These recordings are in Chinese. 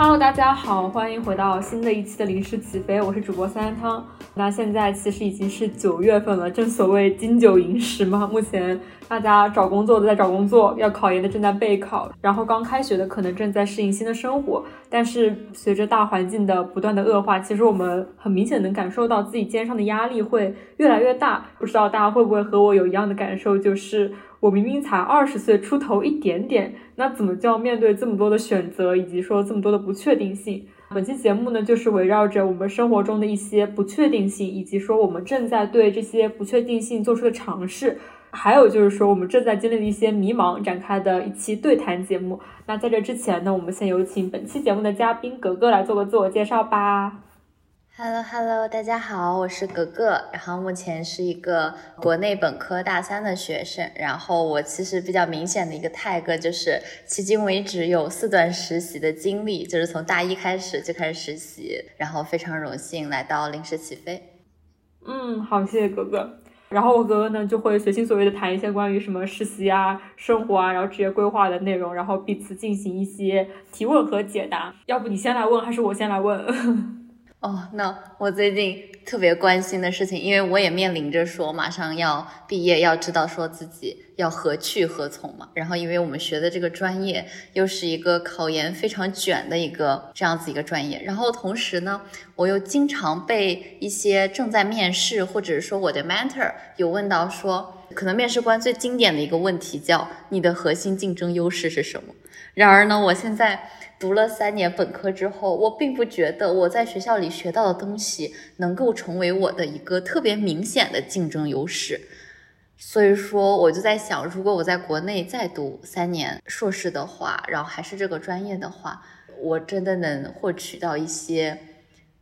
Hello，大家好，欢迎回到新的一期的临时起飞，我是主播三三汤。那现在其实已经是九月份了，正所谓金九银十嘛。目前大家找工作的在找工作，要考研的正在备考，然后刚开学的可能正在适应新的生活。但是随着大环境的不断的恶化，其实我们很明显能感受到自己肩上的压力会越来越大。不知道大家会不会和我有一样的感受，就是。我明明才二十岁出头一点点，那怎么就要面对这么多的选择，以及说这么多的不确定性？本期节目呢，就是围绕着我们生活中的一些不确定性，以及说我们正在对这些不确定性做出的尝试，还有就是说我们正在经历的一些迷茫展开的一期对谈节目。那在这之前呢，我们先有请本期节目的嘉宾格格来做个自我介绍吧。Hello Hello，大家好，我是格格，然后目前是一个国内本科大三的学生，然后我其实比较明显的一个 tag 就是迄今为止有四段实习的经历，就是从大一开始就开始实习，然后非常荣幸来到临时起飞。嗯，好，谢谢格格。然后我格格呢就会随心所欲的谈一些关于什么实习啊、生活啊，然后职业规划的内容，然后彼此进行一些提问和解答。要不你先来问，还是我先来问？哦，那我最近特别关心的事情，因为我也面临着说马上要毕业，要知道说自己要何去何从嘛。然后，因为我们学的这个专业又是一个考研非常卷的一个这样子一个专业，然后同时呢，我又经常被一些正在面试或者是说我的 mentor 有问到说，可能面试官最经典的一个问题叫你的核心竞争优势是什么？然而呢，我现在。读了三年本科之后，我并不觉得我在学校里学到的东西能够成为我的一个特别明显的竞争优势。所以说，我就在想，如果我在国内再读三年硕士的话，然后还是这个专业的话，我真的能获取到一些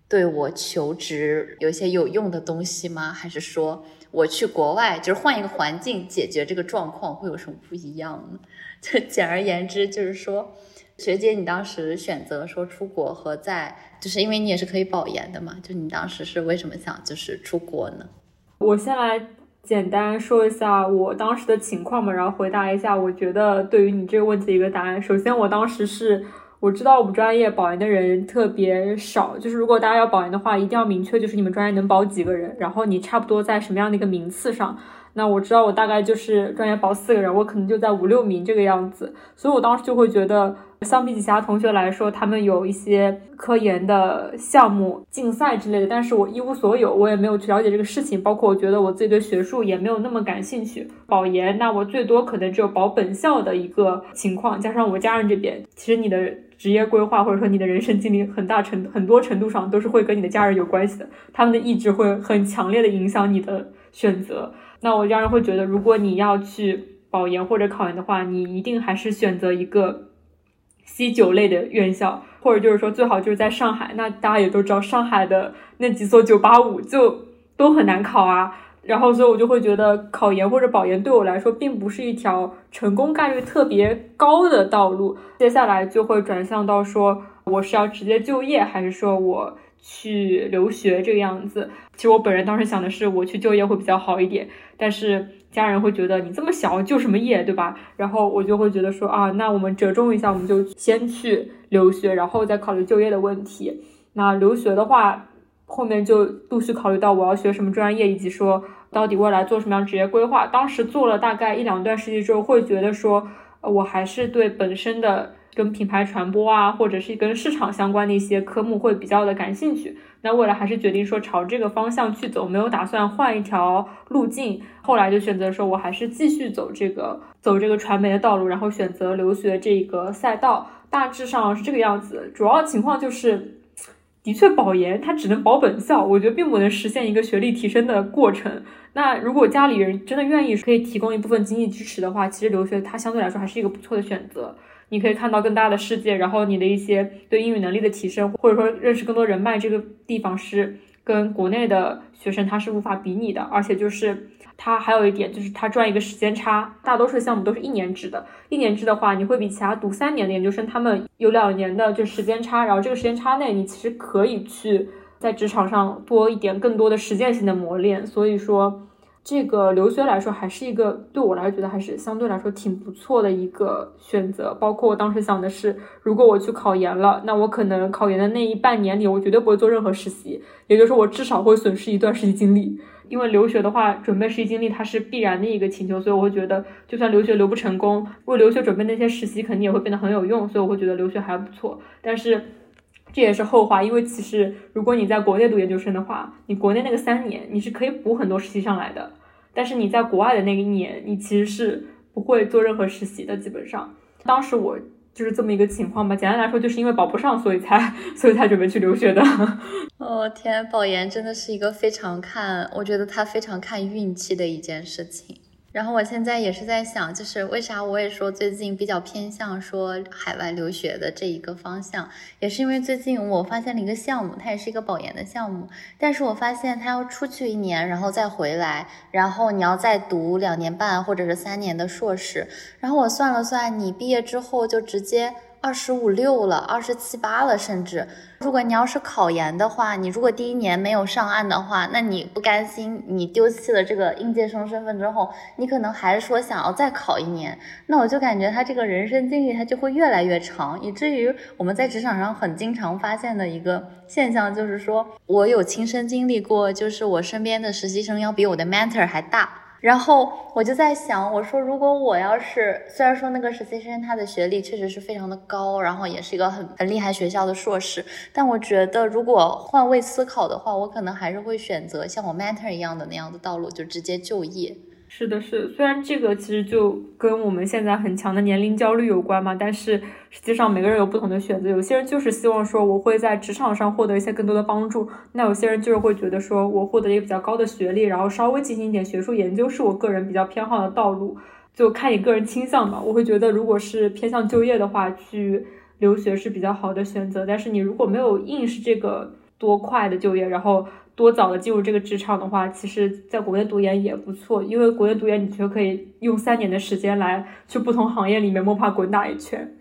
对我求职有一些有用的东西吗？还是说我去国外就是换一个环境解决这个状况会有什么不一样呢？就简而言之，就是说。学姐，你当时选择说出国和在，就是因为你也是可以保研的嘛？就你当时是为什么想就是出国呢？我先来简单说一下我当时的情况嘛，然后回答一下我觉得对于你这个问题的一个答案。首先，我当时是我知道我们专业保研的人特别少，就是如果大家要保研的话，一定要明确就是你们专业能保几个人，然后你差不多在什么样的一个名次上。那我知道我大概就是专业保四个人，我可能就在五六名这个样子，所以我当时就会觉得。相比起其他同学来说，他们有一些科研的项目、竞赛之类的，但是我一无所有，我也没有去了解这个事情。包括我觉得我自己对学术也没有那么感兴趣。保研，那我最多可能只有保本校的一个情况，加上我家人这边，其实你的职业规划或者说你的人生经历，很大程很多程度上都是会跟你的家人有关系的，他们的意志会很强烈的影响你的选择。那我家人会觉得，如果你要去保研或者考研的话，你一定还是选择一个。C 九类的院校，或者就是说最好就是在上海。那大家也都知道，上海的那几所九八五就都很难考啊。然后，所以我就会觉得考研或者保研对我来说，并不是一条成功概率特别高的道路。接下来就会转向到说，我是要直接就业，还是说我去留学这个样子。其实我本人当时想的是，我去就业会比较好一点，但是。家人会觉得你这么小就什么业，对吧？然后我就会觉得说啊，那我们折中一下，我们就先去留学，然后再考虑就业的问题。那留学的话，后面就陆续考虑到我要学什么专业，以及说到底未来做什么样职业规划。当时做了大概一两段实习之后，会觉得说，我还是对本身的。跟品牌传播啊，或者是跟市场相关的一些科目会比较的感兴趣。那未来还是决定说朝这个方向去走，没有打算换一条路径。后来就选择说，我还是继续走这个走这个传媒的道路，然后选择留学这个赛道。大致上是这个样子。主要情况就是，的确保研它只能保本校，我觉得并不能实现一个学历提升的过程。那如果家里人真的愿意可以提供一部分经济支持的话，其实留学它相对来说还是一个不错的选择。你可以看到更大的世界，然后你的一些对英语能力的提升，或者说认识更多人脉，这个地方是跟国内的学生他是无法比拟的。而且就是他还有一点，就是他赚一个时间差，大多数项目都是一年制的。一年制的话，你会比其他读三年的研究生他们有两年的就时间差，然后这个时间差内，你其实可以去在职场上多一点更多的实践性的磨练。所以说。这个留学来说，还是一个对我来觉得还是相对来说挺不错的一个选择。包括我当时想的是，如果我去考研了，那我可能考研的那一半年里，我绝对不会做任何实习，也就是，我至少会损失一段实习经历。因为留学的话，准备实习经历它是必然的一个请求，所以我会觉得，就算留学留不成功，为留学准备那些实习肯定也会变得很有用，所以我会觉得留学还不错。但是。这也是后话，因为其实如果你在国内读研究生的话，你国内那个三年你是可以补很多实习上来的，但是你在国外的那一年，你其实是不会做任何实习的。基本上，当时我就是这么一个情况吧。简单来说，就是因为保不上，所以才 所以才准备去留学的。哦天，保研真的是一个非常看，我觉得它非常看运气的一件事情。然后我现在也是在想，就是为啥我也说最近比较偏向说海外留学的这一个方向，也是因为最近我发现了一个项目，它也是一个保研的项目，但是我发现它要出去一年，然后再回来，然后你要再读两年半或者是三年的硕士，然后我算了算，你毕业之后就直接。二十五六了，二十七八了，甚至如果你要是考研的话，你如果第一年没有上岸的话，那你不甘心，你丢弃了这个应届生身份之后，你可能还是说想要再考一年，那我就感觉他这个人生经历他就会越来越长，以至于我们在职场上很经常发现的一个现象就是说，我有亲身经历过，就是我身边的实习生要比我的 mentor 还大。然后我就在想，我说如果我要是，虽然说那个实习生他的学历确实是非常的高，然后也是一个很很厉害学校的硕士，但我觉得如果换位思考的话，我可能还是会选择像我 mentor 一样的那样的道路，就直接就业。是的，是。虽然这个其实就跟我们现在很强的年龄焦虑有关嘛，但是实际上每个人有不同的选择。有些人就是希望说我会在职场上获得一些更多的帮助，那有些人就是会觉得说我获得一个比较高的学历，然后稍微进行一点学术研究，是我个人比较偏好的道路。就看你个人倾向吧。我会觉得，如果是偏向就业的话，去留学是比较好的选择。但是你如果没有硬是这个多快的就业，然后。多早的进入这个职场的话，其实在国内读研也不错，因为国内读研你就可以用三年的时间来去不同行业里面摸爬滚打一圈。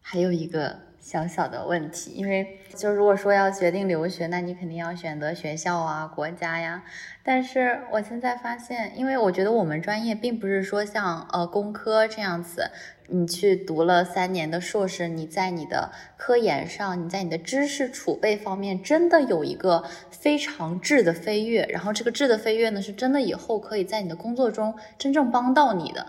还有一个小小的问题，因为就如果说要决定留学，那你肯定要选择学校啊、国家呀。但是我现在发现，因为我觉得我们专业并不是说像呃工科这样子。你去读了三年的硕士，你在你的科研上，你在你的知识储备方面，真的有一个非常质的飞跃。然后这个质的飞跃呢，是真的以后可以在你的工作中真正帮到你的。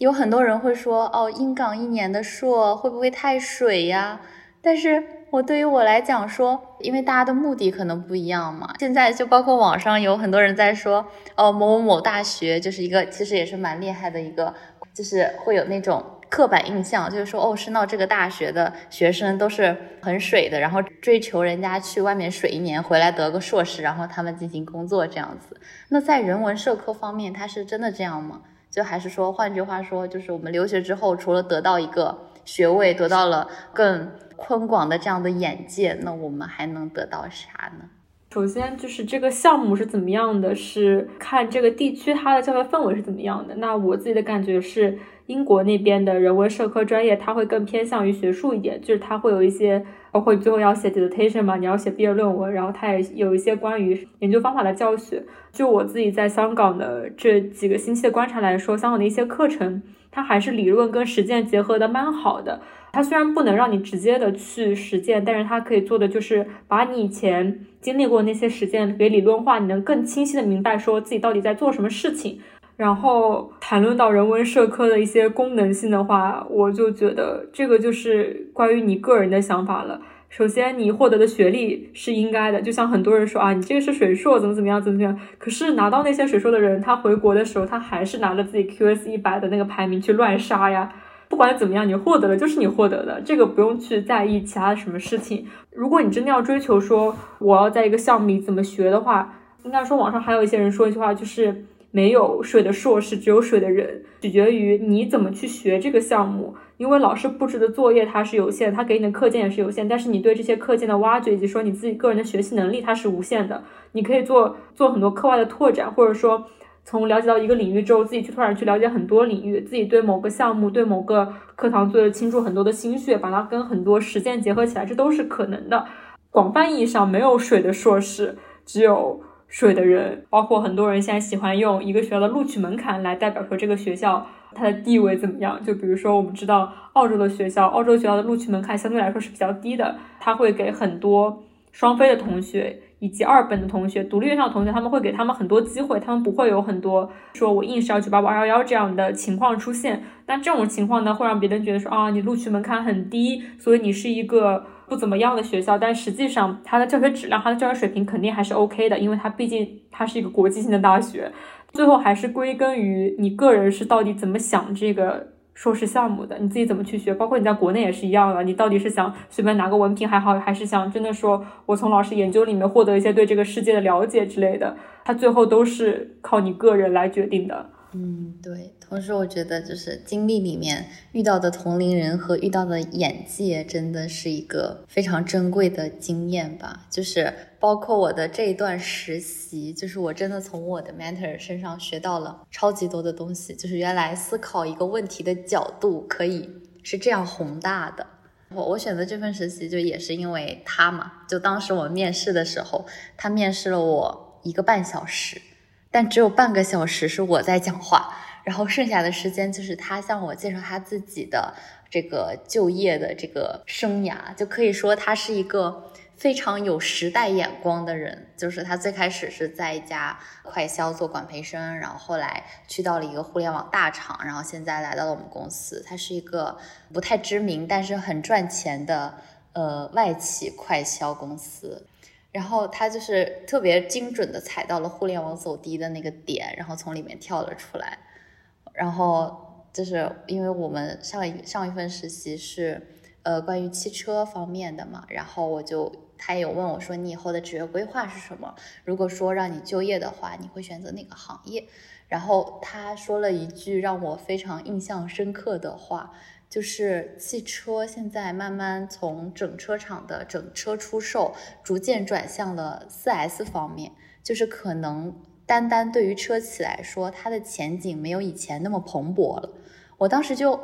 有很多人会说，哦，英港一年的硕会不会太水呀？但是我对于我来讲说，因为大家的目的可能不一样嘛。现在就包括网上有很多人在说，哦，某某某大学就是一个其实也是蛮厉害的一个，就是会有那种。刻板印象就是说，哦，深到这个大学的学生都是很水的，然后追求人家去外面水一年，回来得个硕士，然后他们进行工作这样子。那在人文社科方面，它是真的这样吗？就还是说，换句话说，就是我们留学之后，除了得到一个学位，得到了更宽广的这样的眼界，那我们还能得到啥呢？首先就是这个项目是怎么样的，是看这个地区它的教学氛围是怎么样的。那我自己的感觉是。英国那边的人文社科专业，它会更偏向于学术一点，就是它会有一些，包括最后要写 dissertation 嘛，你要写毕业论文，然后它也有一些关于研究方法的教学。就我自己在香港的这几个星期的观察来说，香港的一些课程，它还是理论跟实践结合的蛮好的。它虽然不能让你直接的去实践，但是它可以做的就是把你以前经历过那些实践给理论化，你能更清晰的明白说自己到底在做什么事情。然后谈论到人文社科的一些功能性的话，我就觉得这个就是关于你个人的想法了。首先，你获得的学历是应该的，就像很多人说啊，你这个是水硕，怎么怎么样，怎么怎么样。可是拿到那些水硕的人，他回国的时候，他还是拿着自己 QS 一百的那个排名去乱杀呀。不管怎么样，你获得的就是你获得的，这个不用去在意其他什么事情。如果你真的要追求说我要在一个项目里怎么学的话，应该说网上还有一些人说一句话，就是。没有水的硕士，只有水的人，取决于你怎么去学这个项目。因为老师布置的作业它是有限，他给你的课件也是有限，但是你对这些课件的挖掘以及说你自己个人的学习能力它是无限的。你可以做做很多课外的拓展，或者说从了解到一个领域之后，自己去拓展去了解很多领域，自己对某个项目、对某个课堂做倾注很多的心血，把它跟很多实践结合起来，这都是可能的。广泛意义上没有水的硕士，只有。水的人，包括很多人现在喜欢用一个学校的录取门槛来代表说这个学校它的地位怎么样。就比如说，我们知道澳洲的学校，澳洲学校的录取门槛相对来说是比较低的，它会给很多双非的同学。以及二本的同学，独立院校同学，他们会给他们很多机会，他们不会有很多说我硬是要九八五二幺幺这样的情况出现。但这种情况呢，会让别人觉得说啊，你录取门槛很低，所以你是一个不怎么样的学校。但实际上，它的教学质量、它的教学水平肯定还是 OK 的，因为它毕竟它是一个国际性的大学。最后还是归根于你个人是到底怎么想这个。硕士项目的你自己怎么去学？包括你在国内也是一样的，你到底是想随便拿个文凭还好，还是想真的说我从老师研究里面获得一些对这个世界的了解之类的？它最后都是靠你个人来决定的。嗯，对。同时，我觉得就是经历里面遇到的同龄人和遇到的眼界，真的是一个非常珍贵的经验吧。就是包括我的这一段实习，就是我真的从我的 mentor 身上学到了超级多的东西。就是原来思考一个问题的角度可以是这样宏大的。我我选择这份实习就也是因为他嘛。就当时我面试的时候，他面试了我一个半小时，但只有半个小时是我在讲话。然后剩下的时间就是他向我介绍他自己的这个就业的这个生涯，就可以说他是一个非常有时代眼光的人。就是他最开始是在一家快销做管培生，然后后来去到了一个互联网大厂，然后现在来到了我们公司。他是一个不太知名但是很赚钱的呃外企快销公司。然后他就是特别精准的踩到了互联网走低的那个点，然后从里面跳了出来。然后就是因为我们上一上一份实习是，呃，关于汽车方面的嘛，然后我就他也有问我说，你以后的职业规划是什么？如果说让你就业的话，你会选择哪个行业？然后他说了一句让我非常印象深刻的话，就是汽车现在慢慢从整车厂的整车出售，逐渐转向了 4S 方面，就是可能。单单对于车企来说，它的前景没有以前那么蓬勃了。我当时就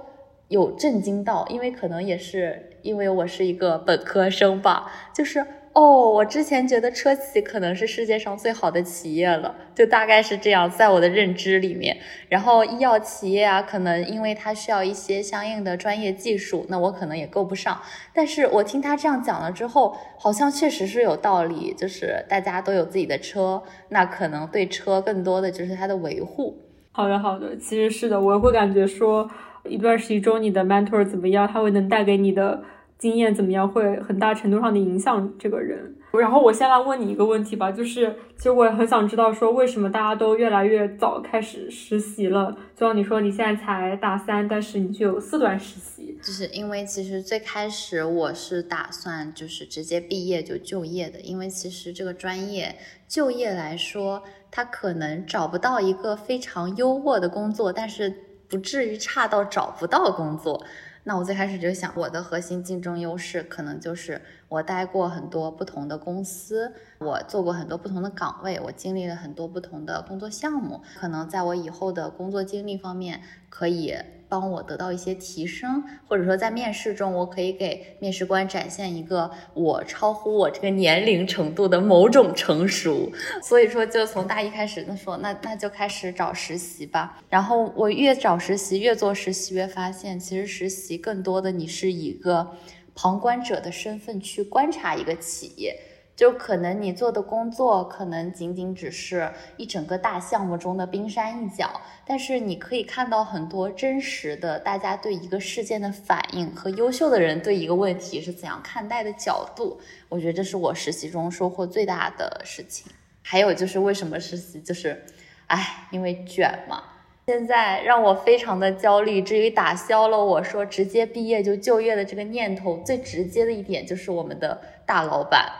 有震惊到，因为可能也是因为我是一个本科生吧，就是。哦，我之前觉得车企可能是世界上最好的企业了，就大概是这样，在我的认知里面。然后医药企业啊，可能因为它需要一些相应的专业技术，那我可能也够不上。但是我听他这样讲了之后，好像确实是有道理，就是大家都有自己的车，那可能对车更多的就是它的维护。好的，好的，其实是的，我会感觉说，一段实习中你的 mentor 怎么样，他会能带给你的。经验怎么样会很大程度上的影响这个人。然后我先来问你一个问题吧，就是其实我也很想知道说为什么大家都越来越早开始实习了。就像你说你现在才大三，但是你就有四段实习，就是因为其实最开始我是打算就是直接毕业就就业的，因为其实这个专业就业来说，他可能找不到一个非常优渥的工作，但是不至于差到找不到工作。那我最开始就想，我的核心竞争优势可能就是我待过很多不同的公司，我做过很多不同的岗位，我经历了很多不同的工作项目，可能在我以后的工作经历方面可以。帮我得到一些提升，或者说在面试中，我可以给面试官展现一个我超乎我这个年龄程度的某种成熟。所以说，就从大一开始，那说那那就开始找实习吧。然后我越找实习，越做实习，越发现其实实习更多的你是以一个旁观者的身份去观察一个企业。就可能你做的工作可能仅仅只是一整个大项目中的冰山一角，但是你可以看到很多真实的大家对一个事件的反应和优秀的人对一个问题是怎样看待的角度。我觉得这是我实习中收获最大的事情。还有就是为什么实习就是，哎，因为卷嘛。现在让我非常的焦虑，至于打消了我说直接毕业就就业的这个念头，最直接的一点就是我们的大老板。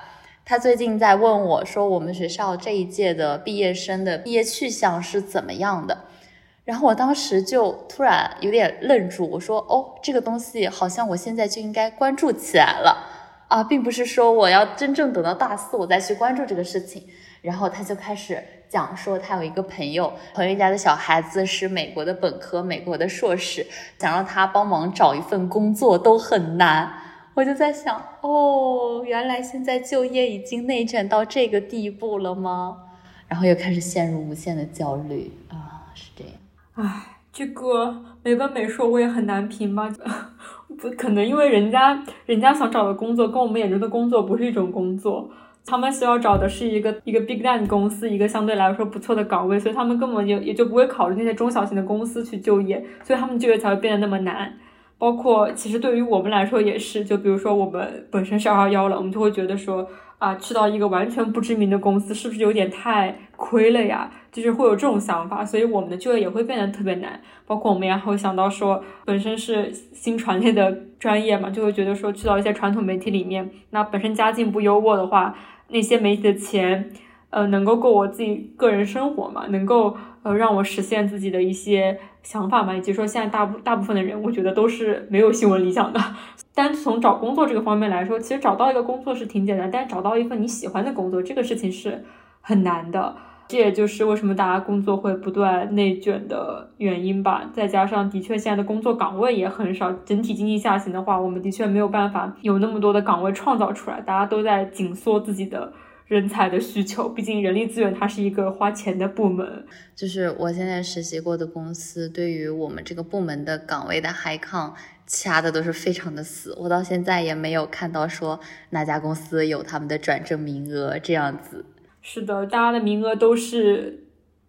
他最近在问我说：“我们学校这一届的毕业生的毕业去向是怎么样的？”然后我当时就突然有点愣住，我说：“哦，这个东西好像我现在就应该关注起来了啊，并不是说我要真正等到大四我再去关注这个事情。”然后他就开始讲说，他有一个朋友，朋友家的小孩子是美国的本科、美国的硕士，想让他帮忙找一份工作都很难。我就在想，哦，原来现在就业已经内卷到这个地步了吗？然后又开始陷入无限的焦虑啊，是这样。唉，这个美本美硕我也很难评吧，不可能，因为人家人家想找的工作跟我们眼中的工作不是一种工作。他们需要找的是一个一个 big name 公司，一个相对来说不错的岗位，所以他们根本就也就不会考虑那些中小型的公司去就业，所以他们就业才会变得那么难。包括其实对于我们来说也是，就比如说我们本身是二幺幺了，我们就会觉得说啊，去到一个完全不知名的公司，是不是有点太亏了呀？就是会有这种想法，所以我们的就业也会变得特别难。包括我们也会想到说，本身是新传类的专业嘛，就会觉得说去到一些传统媒体里面，那本身家境不优渥的话。那些媒体的钱，呃，能够够我自己个人生活嘛？能够呃让我实现自己的一些想法嘛？以及说现在大部大部分的人，我觉得都是没有新闻理想的。单从找工作这个方面来说，其实找到一个工作是挺简单，但找到一份你喜欢的工作，这个事情是很难的。这也就是为什么大家工作会不断内卷的原因吧。再加上的确现在的工作岗位也很少，整体经济下行的话，我们的确没有办法有那么多的岗位创造出来。大家都在紧缩自己的人才的需求，毕竟人力资源它是一个花钱的部门。就是我现在实习过的公司，对于我们这个部门的岗位的 high con 掐的都是非常的死。我到现在也没有看到说哪家公司有他们的转正名额这样子。是的，大家的名额都是，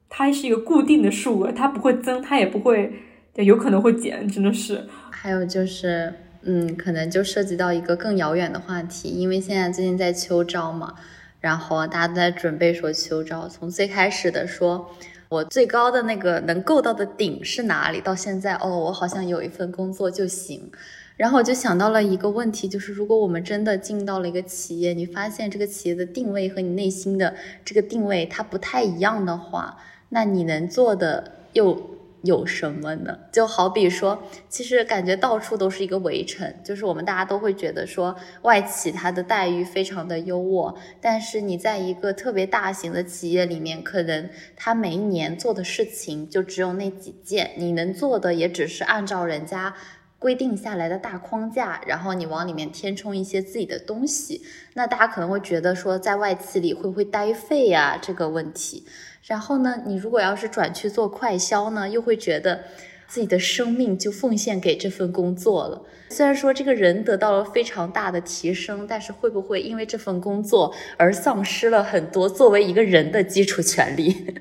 它是一个固定的数额，它不会增，它也不会，有可能会减，真的是。还有就是，嗯，可能就涉及到一个更遥远的话题，因为现在最近在秋招嘛，然后大家都在准备说秋招，从最开始的说我最高的那个能够到的顶是哪里，到现在哦，我好像有一份工作就行。然后我就想到了一个问题，就是如果我们真的进到了一个企业，你发现这个企业的定位和你内心的这个定位它不太一样的话，那你能做的又有什么呢？就好比说，其实感觉到处都是一个围城，就是我们大家都会觉得说外企它的待遇非常的优渥，但是你在一个特别大型的企业里面，可能它每一年做的事情就只有那几件，你能做的也只是按照人家。规定下来的大框架，然后你往里面填充一些自己的东西，那大家可能会觉得说，在外企里会不会待废呀这个问题。然后呢，你如果要是转去做快销呢，又会觉得自己的生命就奉献给这份工作了。虽然说这个人得到了非常大的提升，但是会不会因为这份工作而丧失了很多作为一个人的基础权利？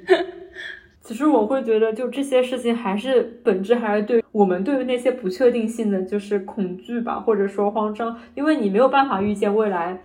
其实我会觉得，就这些事情还是本质还是对我们对于那些不确定性的就是恐惧吧，或者说慌张，因为你没有办法预见未来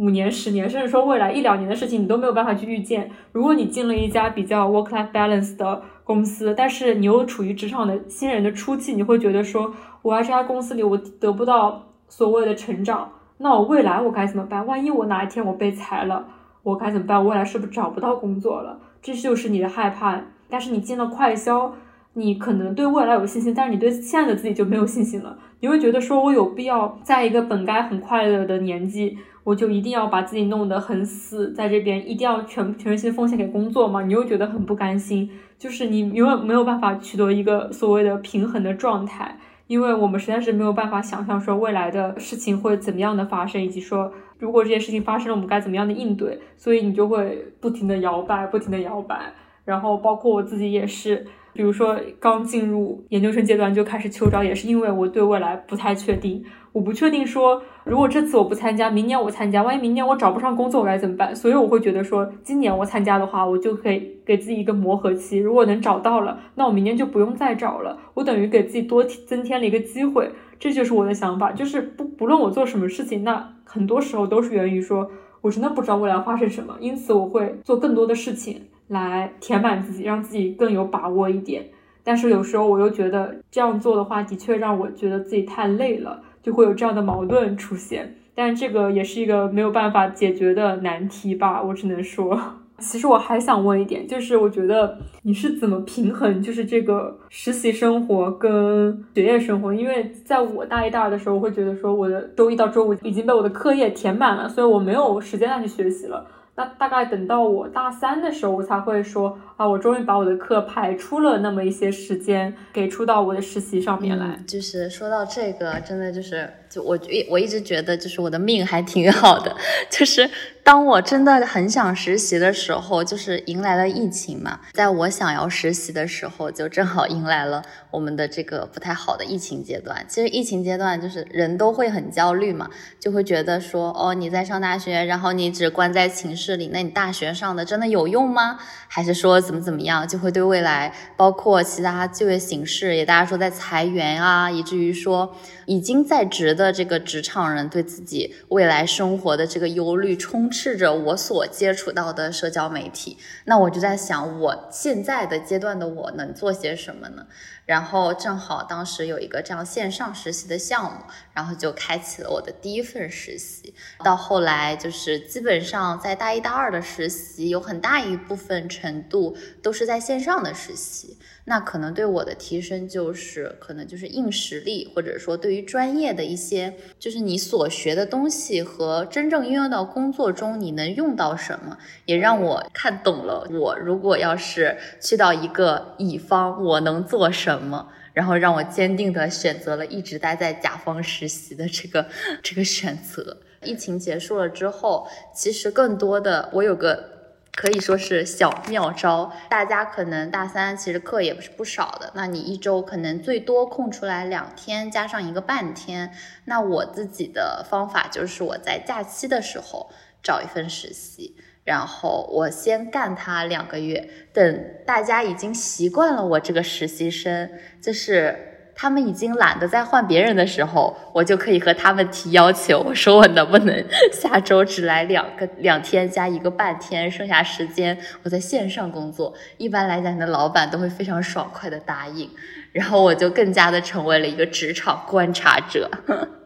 五年、十年，甚至说未来一两年的事情，你都没有办法去预见。如果你进了一家比较 work-life balance 的公司，但是你又处于职场的新人的初期，你会觉得说，我在这家公司里我得不到所谓的成长，那我未来我该怎么办？万一我哪一天我被裁了，我该怎么办？我未来是不是找不到工作了？这就是你的害怕，但是你进了快销，你可能对未来有信心，但是你对现在的自己就没有信心了。你会觉得说，我有必要在一个本该很快乐的年纪，我就一定要把自己弄得很死，在这边一定要全全身心奉献给工作嘛？你又觉得很不甘心，就是你永远没有办法取得一个所谓的平衡的状态。因为我们实在是没有办法想象说未来的事情会怎么样的发生，以及说如果这件事情发生了，我们该怎么样的应对，所以你就会不停的摇摆，不停的摇摆，然后包括我自己也是。比如说，刚进入研究生阶段就开始秋招，也是因为我对未来不太确定。我不确定说，如果这次我不参加，明年我参加，万一明年我找不上工作，我该怎么办？所以我会觉得说，今年我参加的话，我就可以给自己一个磨合期。如果能找到了，那我明年就不用再找了。我等于给自己多增添了一个机会。这就是我的想法，就是不不论我做什么事情，那很多时候都是源于说我真的不知道未来发生什么，因此我会做更多的事情。来填满自己，让自己更有把握一点。但是有时候我又觉得这样做的话，的确让我觉得自己太累了，就会有这样的矛盾出现。但这个也是一个没有办法解决的难题吧，我只能说。其实我还想问一点，就是我觉得你是怎么平衡，就是这个实习生活跟学业生活？因为在我大一、大二的时候，我会觉得说我的周一到周五已经被我的课业填满了，所以我没有时间再去学习了。那大概等到我大三的时候，我才会说啊，我终于把我的课排出了那么一些时间，给出到我的实习上面来。就是说到这个，真的就是，就我我一直觉得，就是我的命还挺好的，就是。当我真的很想实习的时候，就是迎来了疫情嘛。在我想要实习的时候，就正好迎来了我们的这个不太好的疫情阶段。其实疫情阶段就是人都会很焦虑嘛，就会觉得说，哦，你在上大学，然后你只关在寝室里，那你大学上的真的有用吗？还是说怎么怎么样？就会对未来，包括其他就业形势，也大家说在裁员啊，以至于说已经在职的这个职场人对自己未来生活的这个忧虑充斥。着我所接触到的社交媒体，那我就在想，我现在的阶段的我能做些什么呢？然后正好当时有一个这样线上实习的项目，然后就开启了我的第一份实习。到后来就是基本上在大一大二的实习，有很大一部分程度都是在线上的实习。那可能对我的提升就是，可能就是硬实力，或者说对于专业的一些，就是你所学的东西和真正应用到工作中，你能用到什么，也让我看懂了。我如果要是去到一个乙方，我能做什么，然后让我坚定的选择了一直待在甲方实习的这个这个选择。疫情结束了之后，其实更多的我有个。可以说是小妙招，大家可能大三其实课也不是不少的，那你一周可能最多空出来两天，加上一个半天。那我自己的方法就是我在假期的时候找一份实习，然后我先干他两个月，等大家已经习惯了我这个实习生，就是。他们已经懒得再换别人的时候，我就可以和他们提要求，我说我能不能 下周只来两个两天加一个半天，剩下时间我在线上工作。一般来讲，你的老板都会非常爽快的答应，然后我就更加的成为了一个职场观察者。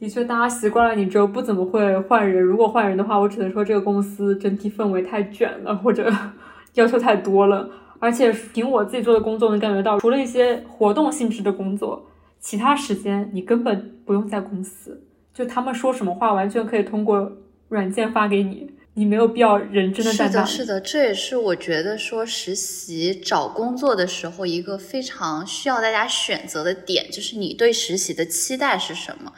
的确，大家习惯了你之后不怎么会换人。如果换人的话，我只能说这个公司整体氛围太卷了，或者 要求太多了。而且凭我自己做的工作能感觉到，除了一些活动性质的工作，其他时间你根本不用在公司，就他们说什么话，完全可以通过软件发给你，你没有必要人真的在那。是的，是的，这也是我觉得说实习找工作的时候一个非常需要大家选择的点，就是你对实习的期待是什么？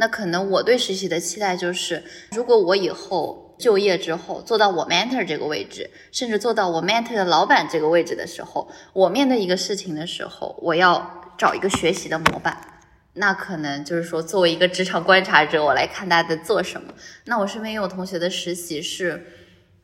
那可能我对实习的期待就是，如果我以后。就业之后做到我 mentor 这个位置，甚至做到我 mentor 的老板这个位置的时候，我面对一个事情的时候，我要找一个学习的模板。那可能就是说，作为一个职场观察者，我来看大家在做什么。那我身边也有同学的实习是，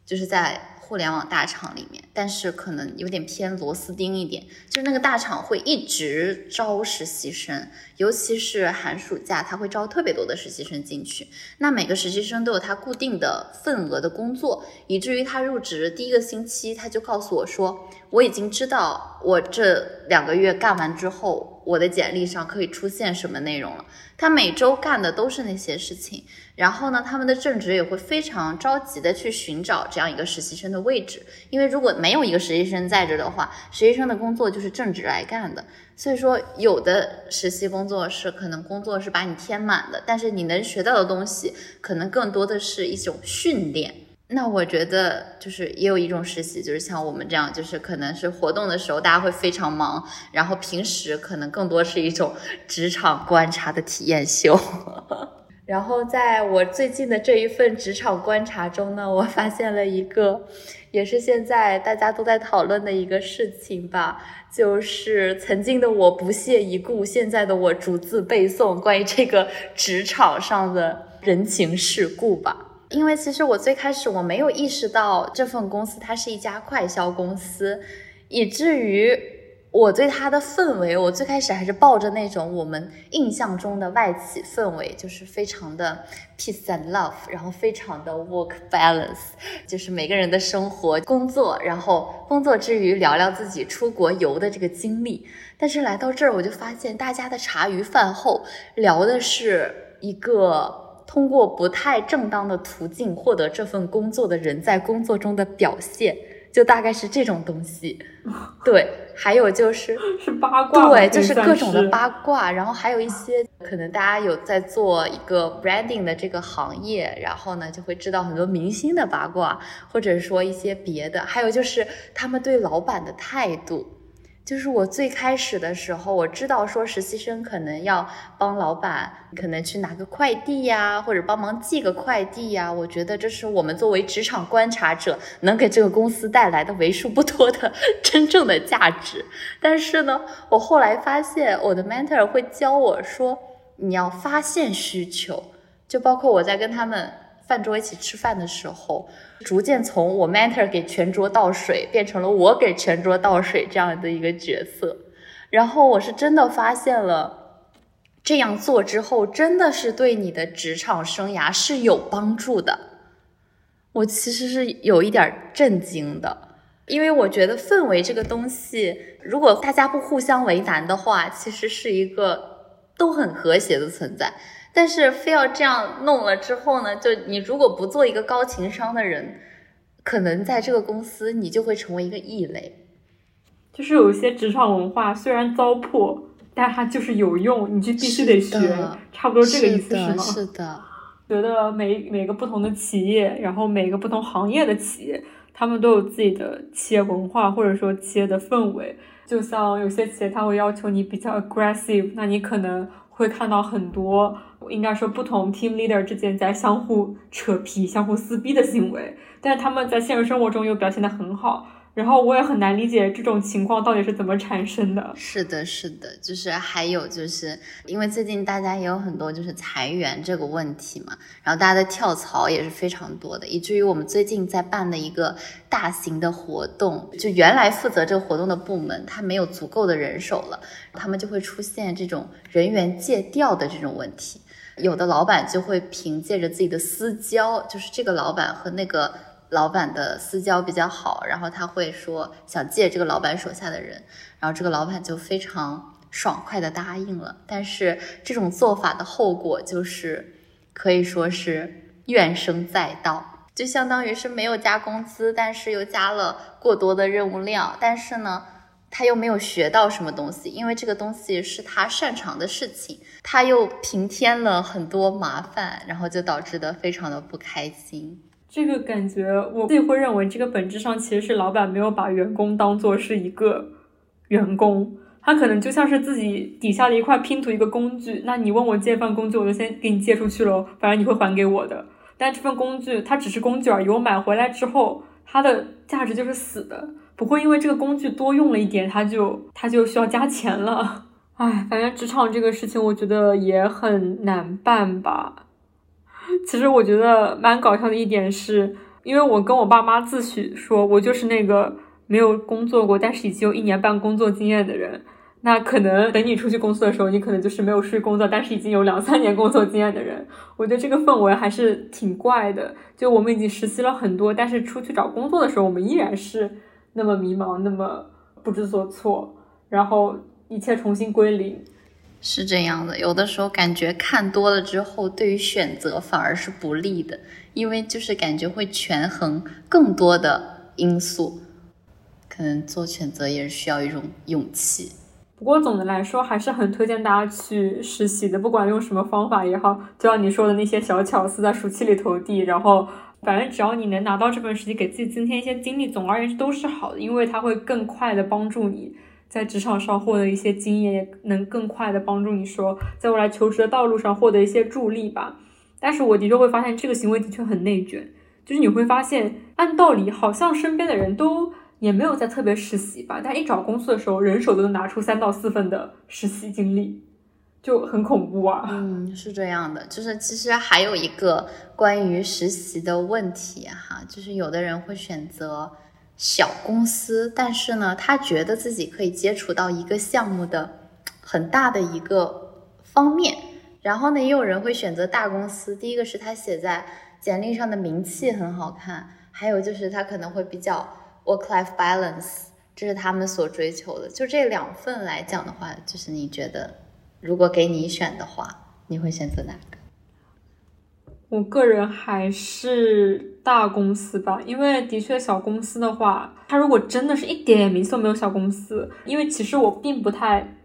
就是在。互联网大厂里面，但是可能有点偏螺丝钉一点，就是那个大厂会一直招实习生，尤其是寒暑假，他会招特别多的实习生进去。那每个实习生都有他固定的份额的工作，以至于他入职第一个星期，他就告诉我说，我已经知道我这两个月干完之后，我的简历上可以出现什么内容了。他每周干的都是那些事情，然后呢，他们的正职也会非常着急的去寻找这样一个实习生的位置，因为如果没有一个实习生在这的话，实习生的工作就是正职来干的。所以说，有的实习工作是可能工作是把你填满的，但是你能学到的东西可能更多的是一种训练。那我觉得就是也有一种实习，就是像我们这样，就是可能是活动的时候大家会非常忙，然后平时可能更多是一种职场观察的体验秀。然后在我最近的这一份职场观察中呢，我发现了一个，也是现在大家都在讨论的一个事情吧，就是曾经的我不屑一顾，现在的我逐字背诵关于这个职场上的人情世故吧。因为其实我最开始我没有意识到这份公司它是一家快销公司，以至于我对它的氛围，我最开始还是抱着那种我们印象中的外企氛围，就是非常的 peace and love，然后非常的 work balance，就是每个人的生活工作，然后工作之余聊聊自己出国游的这个经历。但是来到这儿，我就发现大家的茶余饭后聊的是一个。通过不太正当的途径获得这份工作的人在工作中的表现，就大概是这种东西。对，还有就是是八卦，对，就是各种的八卦。然后还有一些可能大家有在做一个 branding 的这个行业，然后呢就会知道很多明星的八卦，或者说一些别的。还有就是他们对老板的态度。就是我最开始的时候，我知道说实习生可能要帮老板，可能去拿个快递呀，或者帮忙寄个快递呀。我觉得这是我们作为职场观察者能给这个公司带来的为数不多的 真正的价值。但是呢，我后来发现我的 mentor 会教我说，你要发现需求，就包括我在跟他们。饭桌一起吃饭的时候，逐渐从我 mentor 给全桌倒水，变成了我给全桌倒水这样的一个角色。然后我是真的发现了，这样做之后，真的是对你的职场生涯是有帮助的。我其实是有一点震惊的，因为我觉得氛围这个东西，如果大家不互相为难的话，其实是一个都很和谐的存在。但是非要这样弄了之后呢？就你如果不做一个高情商的人，可能在这个公司你就会成为一个异类。就是有一些职场文化虽然糟粕，但它就是有用，你就必须得学。差不多这个意思是吗？是的。觉得每每个不同的企业，然后每个不同行业的企业，他们都有自己的企业文化或者说企业的氛围。就像有些企业他会要求你比较 aggressive，那你可能会看到很多。应该说，不同 team leader 之间在相互扯皮、相互撕逼的行为，但是他们在现实生活中又表现的很好。然后我也很难理解这种情况到底是怎么产生的。是的，是的，就是还有就是因为最近大家也有很多就是裁员这个问题嘛，然后大家的跳槽也是非常多的，以至于我们最近在办的一个大型的活动，就原来负责这个活动的部门，他没有足够的人手了，他们就会出现这种人员借调的这种问题。有的老板就会凭借着自己的私交，就是这个老板和那个老板的私交比较好，然后他会说想借这个老板手下的人，然后这个老板就非常爽快的答应了。但是这种做法的后果就是可以说是怨声载道，就相当于是没有加工资，但是又加了过多的任务量，但是呢。他又没有学到什么东西，因为这个东西是他擅长的事情，他又平添了很多麻烦，然后就导致的非常的不开心。这个感觉，我自己会认为，这个本质上其实是老板没有把员工当做是一个员工，他可能就像是自己底下的一块拼图，一个工具。那你问我借份工具，我就先给你借出去喽，反正你会还给我的。但这份工具它只是工具而已，我买回来之后，它的价值就是死的。不会因为这个工具多用了一点，它就它就需要加钱了。唉，反正职场这个事情，我觉得也很难办吧。其实我觉得蛮搞笑的一点是，因为我跟我爸妈自诩说我就是那个没有工作过，但是已经有一年半工作经验的人。那可能等你出去工作的时候，你可能就是没有出去工作，但是已经有两三年工作经验的人。我觉得这个氛围还是挺怪的。就我们已经实习了很多，但是出去找工作的时候，我们依然是。那么迷茫，那么不知所措，然后一切重新归零，是这样的。有的时候感觉看多了之后，对于选择反而是不利的，因为就是感觉会权衡更多的因素，可能做选择也是需要一种勇气。不过总的来说，还是很推荐大家去实习的，不管用什么方法也好，就像你说的那些小巧思，在暑期里投递，然后。反正只要你能拿到这份实习，给自己增添一些经历，总而言之都是好的，因为它会更快的帮助你在职场上获得一些经验，也能更快的帮助你说在未来求职的道路上获得一些助力吧。但是我的确会发现这个行为的确很内卷，就是你会发现，按道理好像身边的人都也没有在特别实习吧，但一找工作的时候，人手都能拿出三到四份的实习经历。就很恐怖啊！嗯，是这样的，就是其实还有一个关于实习的问题哈，就是有的人会选择小公司，但是呢，他觉得自己可以接触到一个项目的很大的一个方面，然后呢，也有人会选择大公司。第一个是他写在简历上的名气很好看，还有就是他可能会比较 work-life balance，这是他们所追求的。就这两份来讲的话，就是你觉得？如果给你选的话，你会选择哪个？我个人还是大公司吧，因为的确小公司的话，它如果真的是一点名气都没有小公司，因为其实我并不太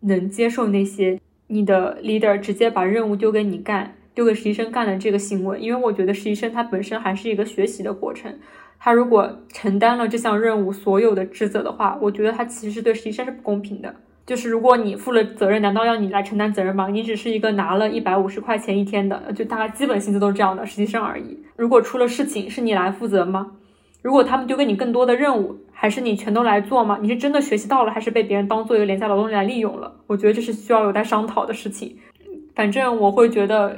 能接受那些你的 leader 直接把任务丢给你干，丢给实习生干的这个行为，因为我觉得实习生他本身还是一个学习的过程，他如果承担了这项任务所有的职责的话，我觉得他其实对实习生是不公平的。就是如果你负了责任，难道要你来承担责任吗？你只是一个拿了一百五十块钱一天的，就大概基本薪资都是这样的实习生而已。如果出了事情，是你来负责吗？如果他们丢给你更多的任务，还是你全都来做吗？你是真的学习到了，还是被别人当做一个廉价劳动力来利用了？我觉得这是需要有待商讨的事情。反正我会觉得，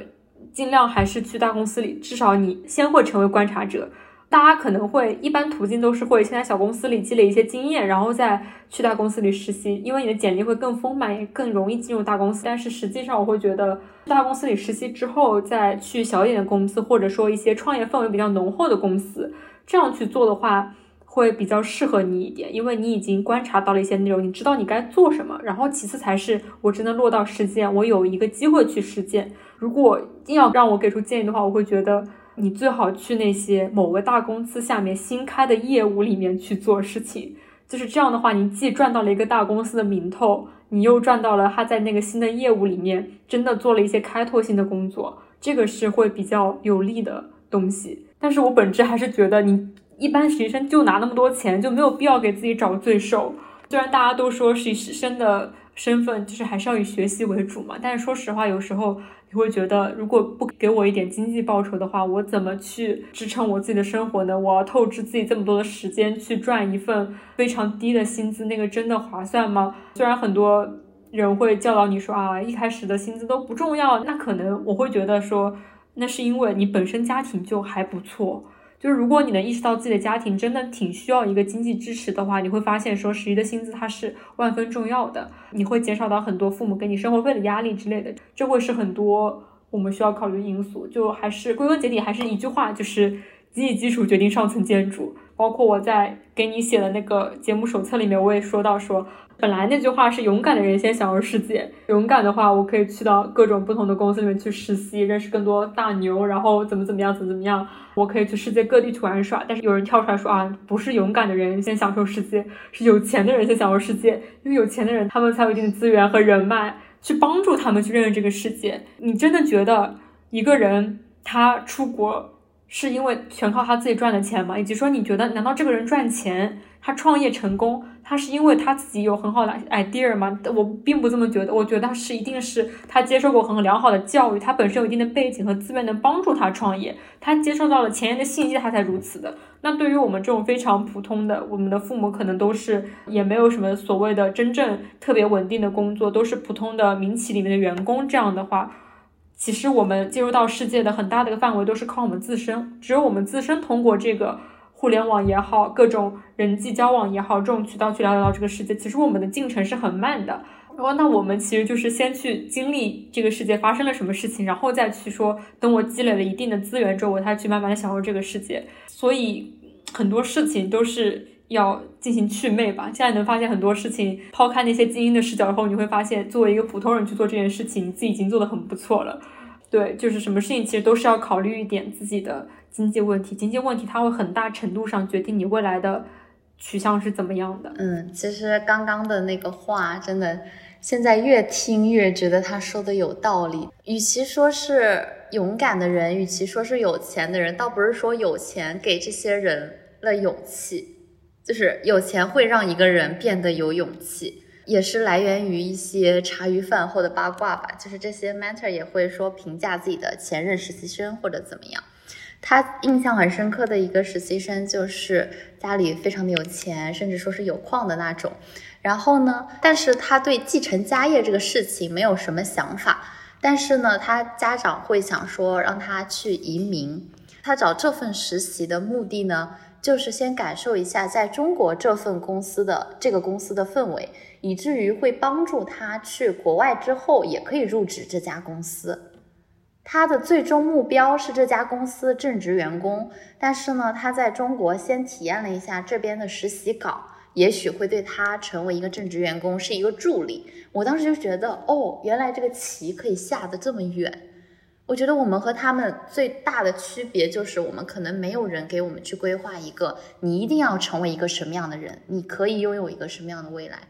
尽量还是去大公司里，至少你先会成为观察者。大家可能会一般途径都是会先在小公司里积累一些经验，然后再去大公司里实习，因为你的简历会更丰满，也更容易进入大公司。但是实际上，我会觉得大公司里实习之后，再去小一点的公司，或者说一些创业氛围比较浓厚的公司，这样去做的话，会比较适合你一点，因为你已经观察到了一些内容，你知道你该做什么。然后其次才是我真的落到实践，我有一个机会去实践。如果硬要让我给出建议的话，我会觉得。你最好去那些某个大公司下面新开的业务里面去做事情，就是这样的话，你既赚到了一个大公司的名头，你又赚到了他在那个新的业务里面真的做了一些开拓性的工作，这个是会比较有利的东西。但是我本质还是觉得，你一般实习生就拿那么多钱，就没有必要给自己找罪受。虽然大家都说实习生的身份就是还是要以学习为主嘛，但是说实话，有时候。你会觉得，如果不给我一点经济报酬的话，我怎么去支撑我自己的生活呢？我要透支自己这么多的时间去赚一份非常低的薪资，那个真的划算吗？虽然很多人会教导你说啊，一开始的薪资都不重要，那可能我会觉得说，那是因为你本身家庭就还不错。就是如果你能意识到自己的家庭真的挺需要一个经济支持的话，你会发现说十一的薪资它是万分重要的，你会减少到很多父母给你生活费的压力之类的，这会是很多我们需要考虑的因素。就还是归根结底还是一句话，就是经济基础决定上层建筑。包括我在给你写的那个节目手册里面，我也说到说。本来那句话是勇敢的人先享受世界。勇敢的话，我可以去到各种不同的公司里面去实习，认识更多大牛，然后怎么怎么样，怎么怎么样。我可以去世界各地去玩耍。但是有人跳出来说啊，不是勇敢的人先享受世界，是有钱的人先享受世界。因为有钱的人，他们才有一定的资源和人脉去帮助他们去认识这个世界。你真的觉得一个人他出国是因为全靠他自己赚的钱吗？以及说你觉得难道这个人赚钱？他创业成功，他是因为他自己有很好的 idea 吗？我并不这么觉得，我觉得他是一定是他接受过很良好的教育，他本身有一定的背景和资源能帮助他创业，他接受到了前沿的信息，他才如此的。那对于我们这种非常普通的，我们的父母可能都是也没有什么所谓的真正特别稳定的工作，都是普通的民企里面的员工。这样的话，其实我们进入到世界的很大的一个范围都是靠我们自身，只有我们自身通过这个。互联网也好，各种人际交往也好，这种渠道去了解到这个世界，其实我们的进程是很慢的。然后，那我们其实就是先去经历这个世界发生了什么事情，然后再去说，等我积累了一定的资源之后，我才去慢慢的享受这个世界。所以很多事情都是要进行祛魅吧。现在能发现很多事情，抛开那些精英的视角后，你会发现，作为一个普通人去做这件事情，你自己已经做得很不错了。对，就是什么事情其实都是要考虑一点自己的。经济问题，经济问题它会很大程度上决定你未来的取向是怎么样的。嗯，其实刚刚的那个话，真的现在越听越觉得他说的有道理。与其说是勇敢的人，与其说是有钱的人，倒不是说有钱给这些人了勇气，就是有钱会让一个人变得有勇气，也是来源于一些茶余饭后的八卦吧。就是这些 mentor 也会说评价自己的前任实习生或者怎么样。他印象很深刻的一个实习生，就是家里非常的有钱，甚至说是有矿的那种。然后呢，但是他对继承家业这个事情没有什么想法。但是呢，他家长会想说让他去移民。他找这份实习的目的呢，就是先感受一下在中国这份公司的这个公司的氛围，以至于会帮助他去国外之后也可以入职这家公司。他的最终目标是这家公司正职员工，但是呢，他在中国先体验了一下这边的实习岗，也许会对他成为一个正职员工是一个助力。我当时就觉得，哦，原来这个棋可以下得这么远。我觉得我们和他们最大的区别就是，我们可能没有人给我们去规划一个你一定要成为一个什么样的人，你可以拥有一个什么样的未来，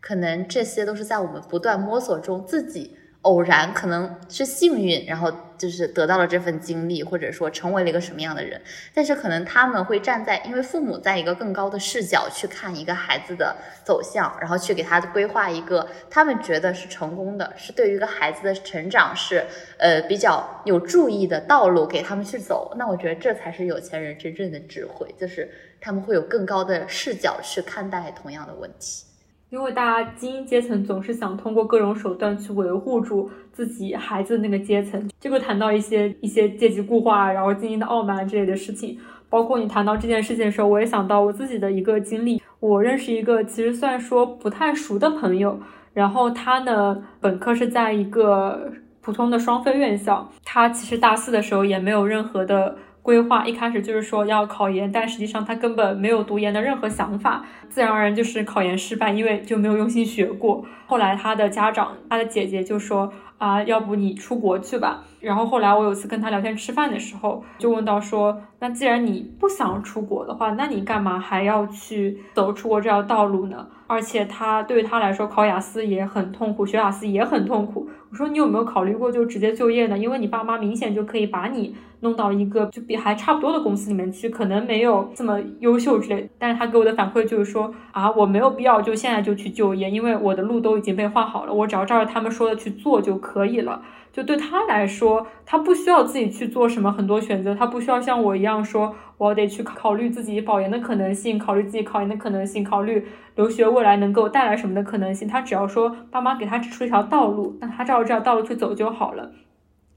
可能这些都是在我们不断摸索中自己。偶然，可能是幸运，然后就是得到了这份经历，或者说成为了一个什么样的人。但是可能他们会站在，因为父母在一个更高的视角去看一个孩子的走向，然后去给他规划一个他们觉得是成功的，是对于一个孩子的成长是呃比较有注意的道路给他们去走。那我觉得这才是有钱人真正的智慧，就是他们会有更高的视角去看待同样的问题。因为大家精英阶层总是想通过各种手段去维护住自己孩子的那个阶层，这个谈到一些一些阶级固化，然后精英的傲慢之类的事情。包括你谈到这件事情的时候，我也想到我自己的一个经历。我认识一个其实算说不太熟的朋友，然后他呢本科是在一个普通的双非院校，他其实大四的时候也没有任何的。规划一开始就是说要考研，但实际上他根本没有读研的任何想法，自然而然就是考研失败，因为就没有用心学过。后来他的家长，他的姐姐就说啊，要不你出国去吧。然后后来我有次跟他聊天吃饭的时候，就问到说，那既然你不想出国的话，那你干嘛还要去走出国这条道路呢？而且他对于他来说，考雅思也很痛苦，学雅思也很痛苦。我说你有没有考虑过就直接就业呢？因为你爸妈明显就可以把你。弄到一个就比还差不多的公司里面去，可能没有这么优秀之类。但是他给我的反馈就是说啊，我没有必要就现在就去就业，因为我的路都已经被画好了，我只要照着他们说的去做就可以了。就对他来说，他不需要自己去做什么很多选择，他不需要像我一样说，我得去考虑自己保研的可能性，考虑自己考研的可能性，考虑留学未来能够带来什么的可能性。他只要说爸妈给他指出一条道路，那他照着这条道路去走就好了。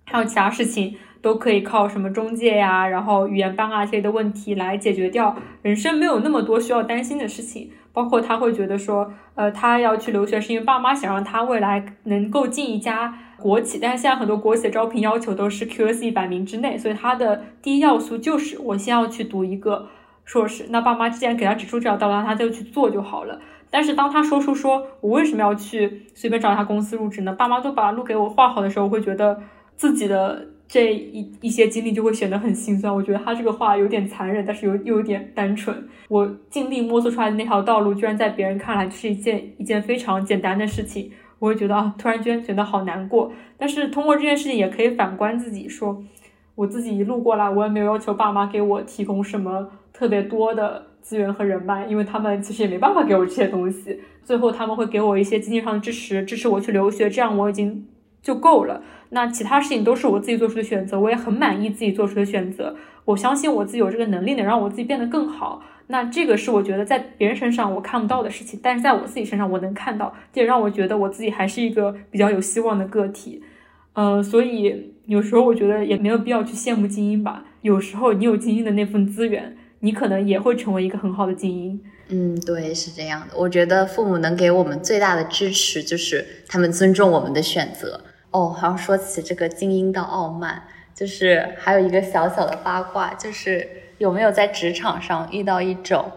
还有其他事情。都可以靠什么中介呀，然后语言班啊这类的问题来解决掉。人生没有那么多需要担心的事情，包括他会觉得说，呃，他要去留学是因为爸妈想让他未来能够进一家国企，但是现在很多国企的招聘要求都是 QS 一百名之内，所以他的第一要素就是我先要去读一个硕士。那爸妈既然给他指出这条道路，他就去做就好了。但是当他说出说我为什么要去随便找一家公司入职呢？爸妈都把路给我画好的时候，我会觉得自己的。这一一些经历就会显得很心酸。我觉得他这个话有点残忍，但是又又有点单纯。我尽力摸索出来的那条道路，居然在别人看来就是一件一件非常简单的事情。我会觉得啊，突然间觉得好难过。但是通过这件事情，也可以反观自己，说我自己一路过来，我也没有要求爸妈给我提供什么特别多的资源和人脉，因为他们其实也没办法给我这些东西。最后他们会给我一些经济上的支持，支持我去留学，这样我已经就够了。那其他事情都是我自己做出的选择，我也很满意自己做出的选择。我相信我自己有这个能力，能让我自己变得更好。那这个是我觉得在别人身上我看不到的事情，但是在我自己身上我能看到，这也让我觉得我自己还是一个比较有希望的个体。嗯，所以有时候我觉得也没有必要去羡慕精英吧。有时候你有精英的那份资源，你可能也会成为一个很好的精英。嗯，对，是这样的。我觉得父母能给我们最大的支持，就是他们尊重我们的选择。哦，好像说起这个精英的傲慢，就是还有一个小小的八卦，就是有没有在职场上遇到一种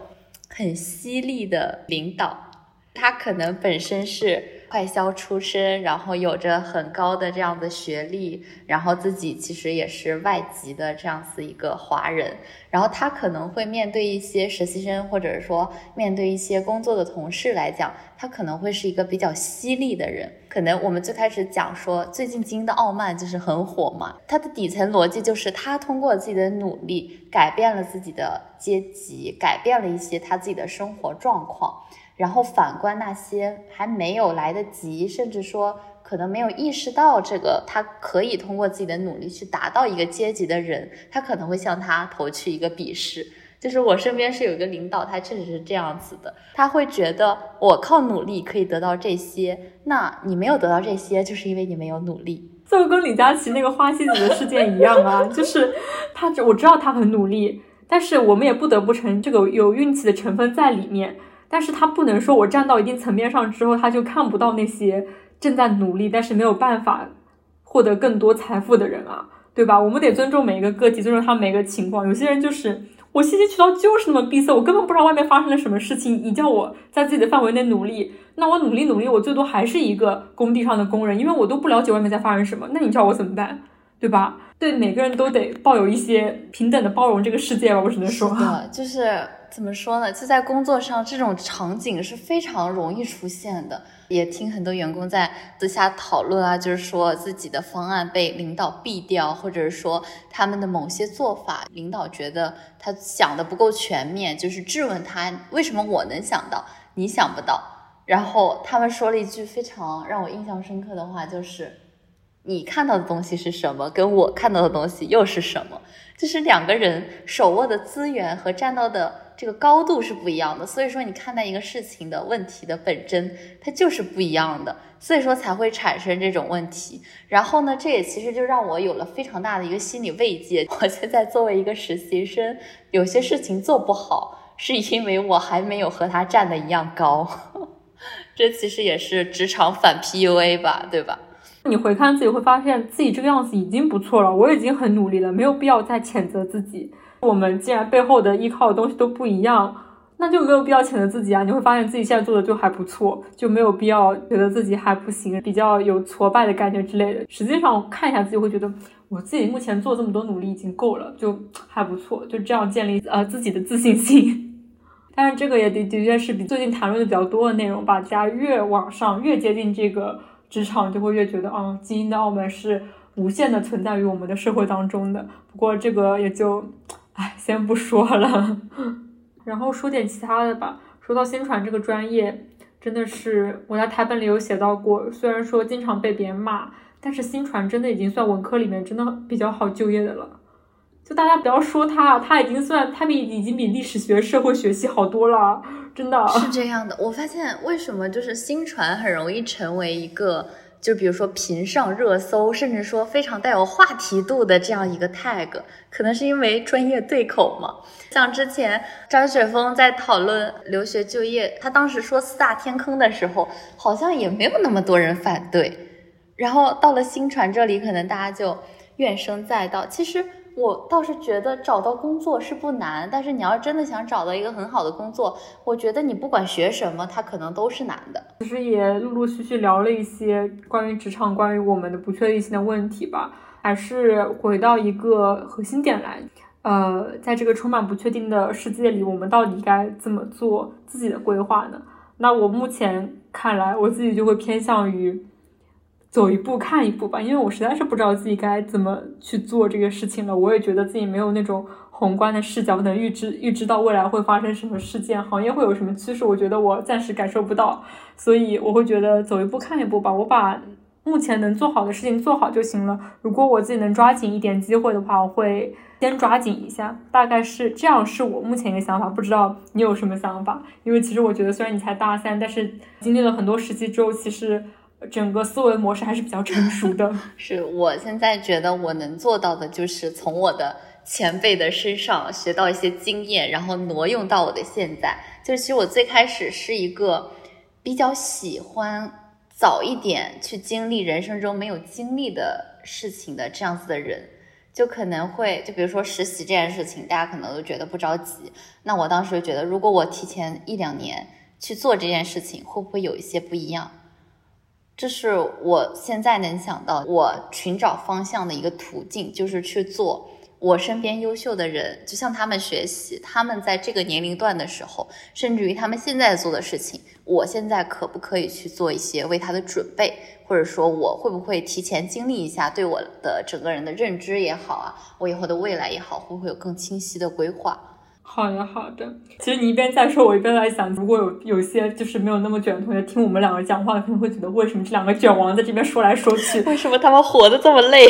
很犀利的领导，他可能本身是。快销出身，然后有着很高的这样的学历，然后自己其实也是外籍的这样子一个华人，然后他可能会面对一些实习生，或者说面对一些工作的同事来讲，他可能会是一个比较犀利的人。可能我们最开始讲说，最近金的傲慢就是很火嘛，它的底层逻辑就是他通过自己的努力改变了自己的阶级，改变了一些他自己的生活状况。然后反观那些还没有来得及，甚至说可能没有意识到这个，他可以通过自己的努力去达到一个阶级的人，他可能会向他投去一个鄙视。就是我身边是有一个领导，他确实是这样子的，他会觉得我靠努力可以得到这些，那你没有得到这些，就是因为你没有努力。就跟李佳琦那个花西子的事件一样啊，就是他，我知道他很努力，但是我们也不得不承认，这个有运气的成分在里面。但是他不能说，我站到一定层面上之后，他就看不到那些正在努力，但是没有办法获得更多财富的人啊，对吧？我们得尊重每一个个体，尊重他每个情况。有些人就是我信息渠道就是那么闭塞，我根本不知道外面发生了什么事情。你叫我在自己的范围内努力，那我努力努力，我最多还是一个工地上的工人，因为我都不了解外面在发生什么。那你叫我怎么办？对吧？对每个人都得抱有一些平等的包容这个世界吧，我只能说，就是。怎么说呢？就在工作上，这种场景是非常容易出现的。也听很多员工在私下讨论啊，就是说自己的方案被领导毙掉，或者是说他们的某些做法，领导觉得他想的不够全面，就是质问他为什么我能想到，你想不到。然后他们说了一句非常让我印象深刻的话，就是你看到的东西是什么，跟我看到的东西又是什么？就是两个人手握的资源和站到的。这个高度是不一样的，所以说你看待一个事情的问题的本真，它就是不一样的，所以说才会产生这种问题。然后呢，这也其实就让我有了非常大的一个心理慰藉。我现在作为一个实习生，有些事情做不好，是因为我还没有和他站的一样高。这其实也是职场反 PUA 吧，对吧？你回看自己会发现自己这个样子已经不错了，我已经很努力了，没有必要再谴责自己。我们既然背后的依靠的东西都不一样，那就没有必要谴责自己啊！你会发现自己现在做的就还不错，就没有必要觉得自己还不行，比较有挫败的感觉之类的。实际上看一下自己，会觉得我自己目前做这么多努力已经够了，就还不错，就这样建立呃自己的自信心。但是这个也的的确是比最近谈论的比较多的内容吧。大家越往上，越接近这个职场，就会越觉得啊，基因的澳门是无限的存在于我们的社会当中的。不过这个也就。哎，先不说了，然后说点其他的吧。说到新传这个专业，真的是我在台本里有写到过。虽然说经常被别人骂，但是新传真的已经算文科里面真的比较好就业的了。就大家不要说他，他已经算他比已经比历史学、社会学系好多了，真的是这样的。我发现为什么就是新传很容易成为一个。就比如说频上热搜，甚至说非常带有话题度的这样一个 tag，可能是因为专业对口嘛。像之前张雪峰在讨论留学就业，他当时说四大天坑的时候，好像也没有那么多人反对。然后到了新传这里，可能大家就怨声载道。其实。我倒是觉得找到工作是不难，但是你要真的想找到一个很好的工作，我觉得你不管学什么，它可能都是难的。其实也陆陆续续聊了一些关于职场、关于我们的不确定性的问题吧，还是回到一个核心点来，呃，在这个充满不确定的世界里，我们到底该怎么做自己的规划呢？那我目前看来，我自己就会偏向于。走一步看一步吧，因为我实在是不知道自己该怎么去做这个事情了。我也觉得自己没有那种宏观的视角，能预知预知到未来会发生什么事件，行业会有什么趋势。我觉得我暂时感受不到，所以我会觉得走一步看一步吧。我把目前能做好的事情做好就行了。如果我自己能抓紧一点机会的话，我会先抓紧一下。大概是这样，是我目前一个想法。不知道你有什么想法？因为其实我觉得，虽然你才大三，但是经历了很多时期之后，其实。整个思维模式还是比较成熟的。是我现在觉得我能做到的，就是从我的前辈的身上学到一些经验，然后挪用到我的现在。就是其实我最开始是一个比较喜欢早一点去经历人生中没有经历的事情的这样子的人，就可能会就比如说实习这件事情，大家可能都觉得不着急。那我当时觉得，如果我提前一两年去做这件事情，会不会有一些不一样？这是我现在能想到我寻找方向的一个途径，就是去做我身边优秀的人，就向他们学习。他们在这个年龄段的时候，甚至于他们现在做的事情，我现在可不可以去做一些为他的准备，或者说我会不会提前经历一下，对我的整个人的认知也好啊，我以后的未来也好，会不会有更清晰的规划？好的，好的。其实你一边在说，我一边在想，如果有有些就是没有那么卷的同学听我们两个讲话，可能会觉得为什么这两个卷王在这边说来说去？为什么他们活得这么累？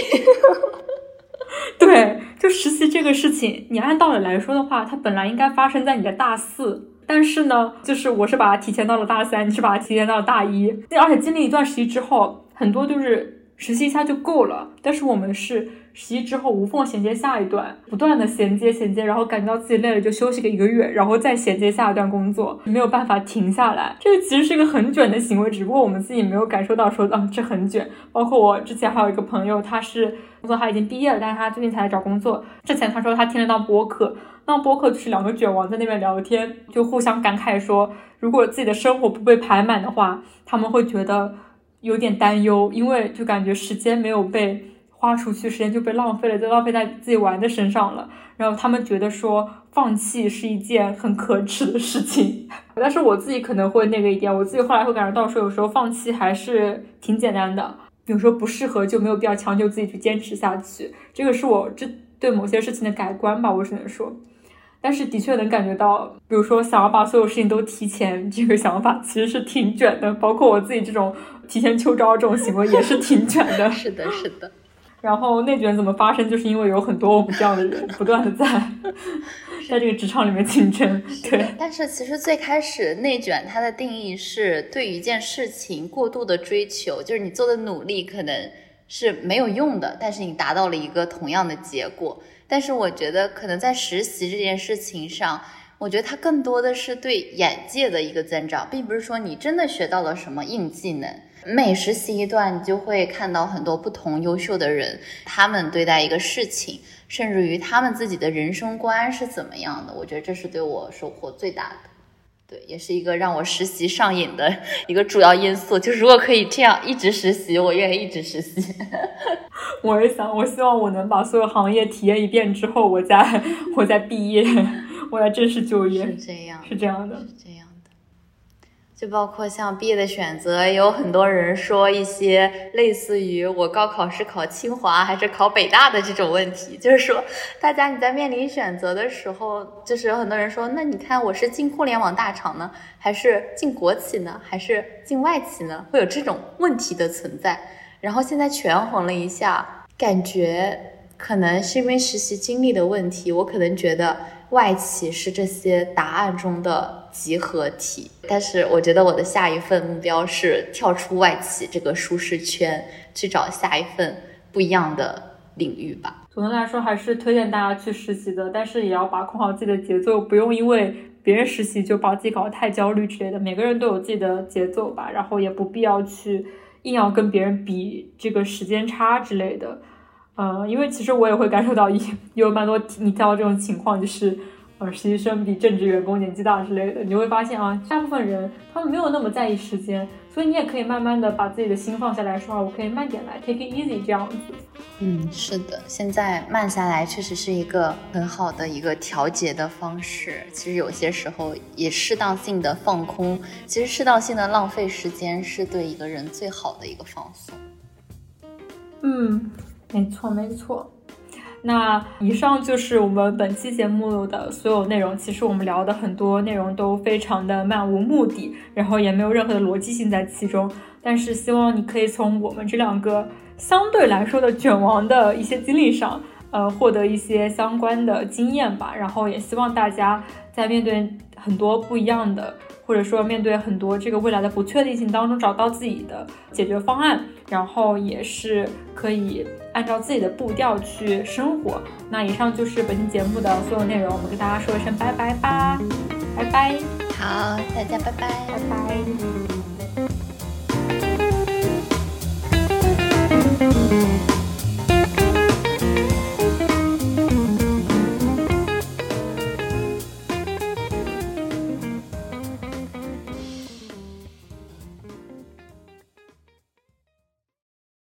对，就实习这个事情，你按道理来说的话，它本来应该发生在你的大四，但是呢，就是我是把它提前到了大三，你是把它提前到了大一，而且经历一段实习之后，很多就是实习一下就够了，但是我们是。实习之后无缝衔接下一段，不断的衔接衔接，然后感觉到自己累了就休息个一个月，然后再衔接下一段工作，没有办法停下来。这个其实是一个很卷的行为，只不过我们自己没有感受到说啊这很卷。包括我之前还有一个朋友，他是工作他已经毕业了，但是他最近才来找工作。之前他说他听得到播客，那播客就是两个卷王在那边聊天，就互相感慨说，如果自己的生活不被排满的话，他们会觉得有点担忧，因为就感觉时间没有被。花出去，时间就被浪费了，就浪费在自己玩的身上了。然后他们觉得说放弃是一件很可耻的事情，但是我自己可能会那个一点，我自己后来会感觉到说，有时候放弃还是挺简单的，有时候不适合就没有必要强求自己去坚持下去。这个是我这对某些事情的改观吧，我只能说。但是的确能感觉到，比如说想要把所有事情都提前，这个想法其实是挺卷的。包括我自己这种提前秋招这种行为也是挺卷的。是的，是的。然后内卷怎么发生？就是因为有很多我们这样的人不断的在 在这个职场里面竞争。对。但是其实最开始内卷它的定义是对一件事情过度的追求，就是你做的努力可能是没有用的，但是你达到了一个同样的结果。但是我觉得，可能在实习这件事情上，我觉得它更多的是对眼界的一个增长，并不是说你真的学到了什么硬技能。每实习一段，你就会看到很多不同优秀的人，他们对待一个事情，甚至于他们自己的人生观是怎么样的。我觉得这是对我收获最大的，对，也是一个让我实习上瘾的一个主要因素。就如果可以这样一直实习，我愿意一直实习。我也想，我希望我能把所有行业体验一遍之后，我再我再毕业，我再正式就业。是这样，是这样的，是这样的。就包括像毕业的选择，有很多人说一些类似于我高考是考清华还是考北大的这种问题，就是说大家你在面临选择的时候，就是有很多人说，那你看我是进互联网大厂呢，还是进国企呢，还是进外企呢？会有这种问题的存在。然后现在权衡了一下，感觉可能是因为实习经历的问题，我可能觉得外企是这些答案中的集合体。但是我觉得我的下一份目标是跳出外企这个舒适圈，去找下一份不一样的领域吧。总的来说，还是推荐大家去实习的，但是也要把控好自己的节奏，不用因为别人实习就把自己搞得太焦虑之类的。每个人都有自己的节奏吧，然后也不必要去。硬要跟别人比这个时间差之类的，嗯，因为其实我也会感受到有有蛮多你提到这种情况，就是呃实习生比正职员工年纪大之类的，你会发现啊，大部分人他们没有那么在意时间，所以你也可以慢慢的把自己的心放下来说啊，我可以慢点来，take it easy 这样子。嗯，是的，现在慢下来确实是一个很好的一个调节的方式。其实有些时候也适当性的放空，其实适当性的浪费时间是对一个人最好的一个放松。嗯，没错没错。那以上就是我们本期节目的所有内容。其实我们聊的很多内容都非常的漫无目的，然后也没有任何的逻辑性在其中。但是希望你可以从我们这两个。相对来说的卷王的一些经历上，呃，获得一些相关的经验吧。然后也希望大家在面对很多不一样的，或者说面对很多这个未来的不确定性当中，找到自己的解决方案。然后也是可以按照自己的步调去生活。那以上就是本期节目的所有内容我们跟大家说一声拜拜吧。拜拜。好大家拜拜。拜拜。